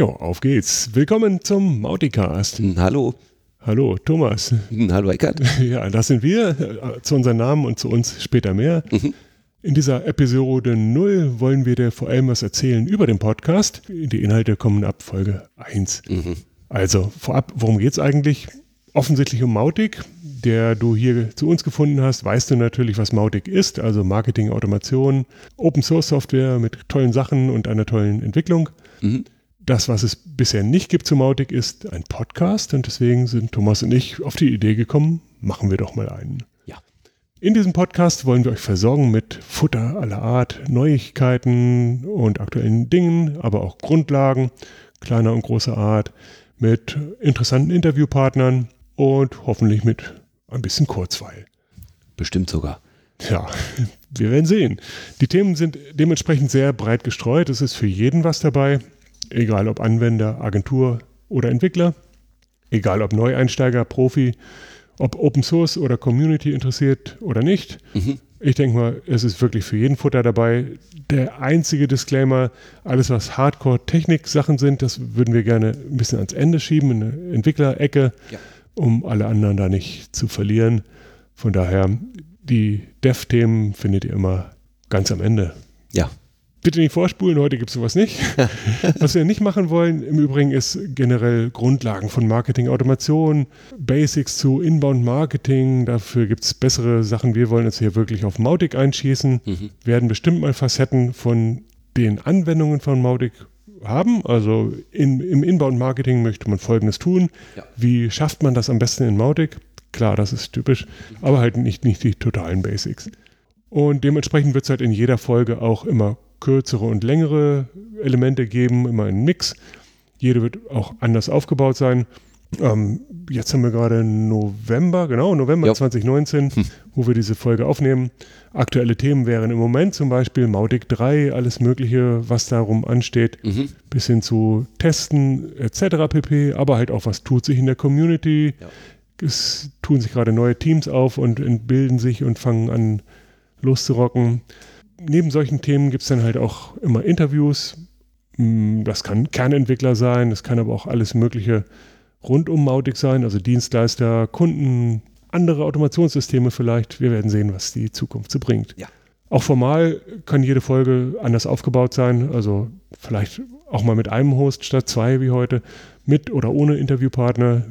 Ja, auf geht's. Willkommen zum Mauticast. Hm, Hallo. Hallo, Thomas. Hm, Hallo, Eckart. Ja, das sind wir. Äh, Zu unseren Namen und zu uns später mehr. Mhm. In dieser Episode 0 wollen wir dir vor allem was erzählen über den Podcast. Die Inhalte kommen ab Folge 1. Mhm. Also vorab, worum geht's eigentlich? Offensichtlich um Mautic, der du hier zu uns gefunden hast. Weißt du natürlich, was Mautic ist, also Marketing, Automation, Open Source Software mit tollen Sachen und einer tollen Entwicklung. Mhm. Das, was es bisher nicht gibt zu Mautic, ist ein Podcast und deswegen sind Thomas und ich auf die Idee gekommen, machen wir doch mal einen. Ja. In diesem Podcast wollen wir euch versorgen mit Futter aller Art, Neuigkeiten und aktuellen Dingen, aber auch Grundlagen kleiner und großer Art, mit interessanten Interviewpartnern und hoffentlich mit ein bisschen Kurzweil. Bestimmt sogar. Ja, wir werden sehen. Die Themen sind dementsprechend sehr breit gestreut. Es ist für jeden was dabei, egal ob Anwender, Agentur oder Entwickler, egal ob Neueinsteiger, Profi, ob Open Source oder Community interessiert oder nicht. Mhm. Ich denke mal, es ist wirklich für jeden Futter dabei. Der einzige Disclaimer, alles was Hardcore-Technik-Sachen sind, das würden wir gerne ein bisschen ans Ende schieben, in eine Entwicklerecke, Ja. um alle anderen da nicht zu verlieren. Von daher, die Dev-Themen findet ihr immer ganz am Ende. Ja. Bitte nicht vorspulen, heute gibt es sowas nicht. Was wir nicht machen wollen, im Übrigen, ist generell Grundlagen von Marketing, Automation, Basics zu Inbound-Marketing. Dafür gibt es bessere Sachen. Wir wollen uns hier wirklich auf Mautic einschießen, Mhm. werden bestimmt mal Facetten von den Anwendungen von Mautic haben. Also in, im Inbound-Marketing möchte man Folgendes tun. Ja. Wie schafft man das am besten in Mautic? Klar, das ist typisch, aber halt nicht, nicht die totalen Basics. Und dementsprechend wird es halt in jeder Folge auch immer kürzere und längere Elemente geben, immer einen Mix. Jede wird auch anders aufgebaut sein. Ähm, jetzt haben wir gerade November, genau, November Ja. 2019, wo wir diese Folge aufnehmen. Aktuelle Themen wären im Moment zum Beispiel Mautic 3, alles Mögliche, was darum ansteht, Mhm. bis hin zu Testen etc. pp. Aber halt auch, was tut sich in der Community. Ja. Es tun sich gerade neue Teams auf und entbilden sich und fangen an loszurocken. Neben solchen Themen gibt es dann halt auch immer Interviews. Mm, Das kann Kernentwickler sein, das kann aber auch alles Mögliche rund um Mautic sein, also Dienstleister, Kunden, andere Automationssysteme vielleicht. Wir werden sehen, was die Zukunft so bringt. Ja. Auch formal kann jede Folge anders aufgebaut sein, also vielleicht auch mal mit einem Host statt zwei wie heute, mit oder ohne Interviewpartner.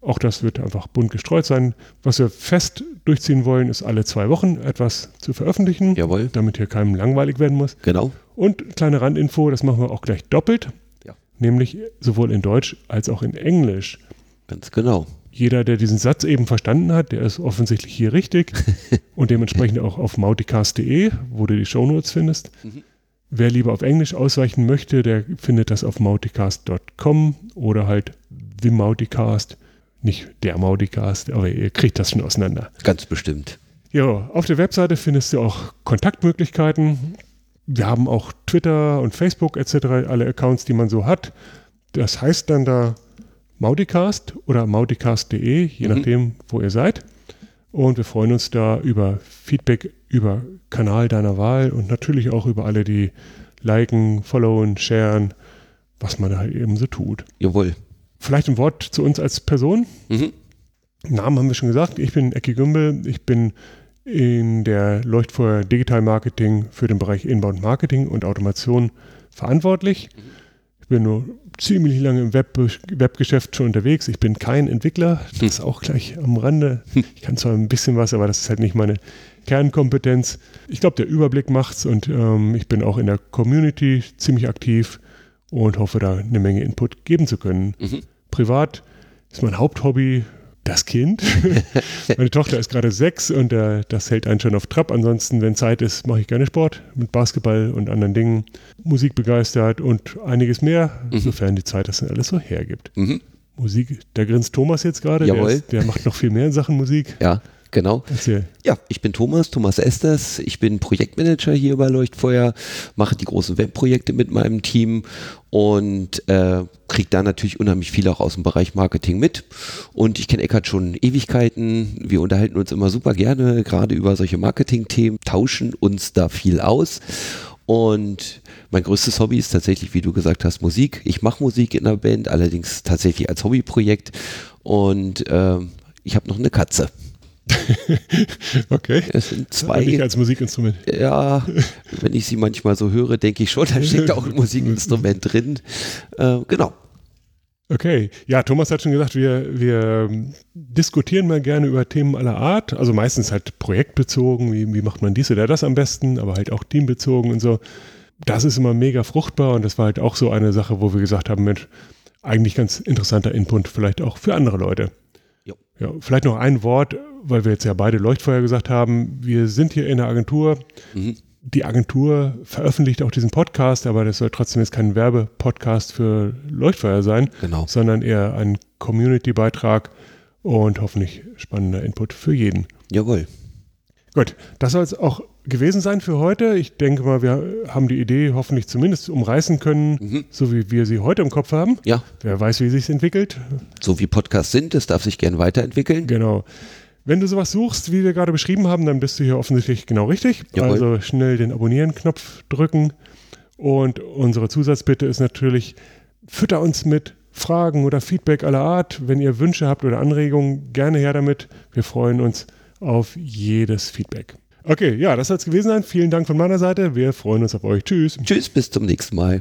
Auch das wird einfach bunt gestreut sein. Was wir fest durchziehen wollen, ist alle zwei Wochen etwas zu veröffentlichen, Jawohl. damit hier keinem langweilig werden muss. Genau. Und kleine Randinfo, das machen wir auch gleich doppelt, Ja. nämlich sowohl in Deutsch als auch in Englisch. Ganz genau. Jeder, der diesen Satz eben verstanden hat, der ist offensichtlich hier richtig und dementsprechend auch auf mauticast.de, wo du die Shownotes findest. Mhm. Wer lieber auf Englisch ausweichen möchte, der findet das auf mauticast.com oder halt The Mauticast. Nicht der Mauticast, aber ihr kriegt das schon auseinander. Ganz bestimmt. Ja, auf der Webseite findest du auch Kontaktmöglichkeiten. Wir haben auch Twitter und Facebook etc., alle Accounts, die man so hat. Das heißt dann da Mauticast oder mauticast.de, je Mhm. nachdem, wo ihr seid. Und wir freuen uns da über Feedback über Kanal deiner Wahl und natürlich auch über alle, die liken, followen, sharen, was man da halt eben so tut. Jawohl. Vielleicht ein Wort zu uns als Person. Mhm. Namen haben wir schon gesagt. Ich bin Ecki Gümbel. Ich bin in der Leuchtfeuer Digital Marketing für den Bereich Inbound Marketing und Automation verantwortlich. Ich bin nur ziemlich lange im Web Webgeschäft schon unterwegs. Ich bin kein Entwickler. Das ist auch gleich am Rande. Ich kann zwar ein bisschen was, aber das ist halt nicht meine Kernkompetenz. Ich glaube, der Überblick macht's und ähm, ich bin auch in der Community ziemlich aktiv und hoffe, da eine Menge Input geben zu können. Mhm. Privat ist mein Haupthobby das Kind. Meine Tochter ist gerade sechs und äh, das hält einen schon auf Trab. Ansonsten, wenn Zeit ist, mache ich gerne Sport mit Basketball und anderen Dingen. Musik begeistert und einiges mehr, Mhm. sofern die Zeit das dann alles so hergibt. Mhm. Musik, da grinst Thomas jetzt gerade. Der, der macht noch viel mehr in Sachen Musik. Ja, genau. Erzähl. Ja, ich bin Thomas, Thomas Esters. Ich bin Projektmanager hier bei Leuchtfeuer, mache die großen Webprojekte mit meinem Team und äh, kriege da natürlich unheimlich viel auch aus dem Bereich Marketing mit. Und ich kenne Eckart schon Ewigkeiten. Wir unterhalten uns immer super gerne, gerade über solche Marketing-Themen, tauschen uns da viel aus. Und mein größtes Hobby ist tatsächlich, wie du gesagt hast, Musik. Ich mache Musik in der Band, allerdings tatsächlich als Hobbyprojekt. Und äh, ich habe noch eine Katze. okay. Es sind zwei. Nicht als Musikinstrument. Ja, wenn ich sie manchmal so höre, denke ich schon, da steckt auch ein Musikinstrument drin. Äh, genau. Okay, ja, Thomas hat schon gesagt, wir, wir diskutieren mal gerne über Themen aller Art, also meistens halt projektbezogen, wie, wie macht man dies oder das am besten, aber halt auch teambezogen und so. Das ist immer mega fruchtbar und das war halt auch so eine Sache, wo wir gesagt haben, Mensch, eigentlich ganz interessanter Input, vielleicht auch für andere Leute. Ja, vielleicht noch ein Wort, weil wir jetzt ja beide Leuchtfeuer gesagt haben. Wir sind hier in der Agentur. Mhm die Agentur veröffentlicht auch diesen Podcast, aber das soll trotzdem jetzt kein Werbepodcast für Leuchtfeuer sein, genau. sondern eher ein Community-Beitrag und hoffentlich spannender Input für jeden. Jawohl. Gut, das soll es auch gewesen sein für heute. Ich denke mal, wir haben die Idee hoffentlich zumindest umreißen können, mhm. so wie wir sie heute im Kopf haben. Ja. Wer weiß, wie sich entwickelt. So wie Podcasts sind, das darf sich gern weiterentwickeln. Genau. Wenn du sowas suchst, wie wir gerade beschrieben haben, dann bist du hier offensichtlich genau richtig. Jawohl. Also schnell den Abonnieren-Knopf drücken. Und unsere Zusatzbitte ist natürlich, fütter uns mit Fragen oder Feedback aller Art. Wenn ihr Wünsche habt oder Anregungen, gerne her damit. Wir freuen uns auf jedes Feedback. Okay, ja, das soll es gewesen sein. Vielen Dank von meiner Seite. Wir freuen uns auf euch. Tschüss. Tschüss, bis zum nächsten Mal.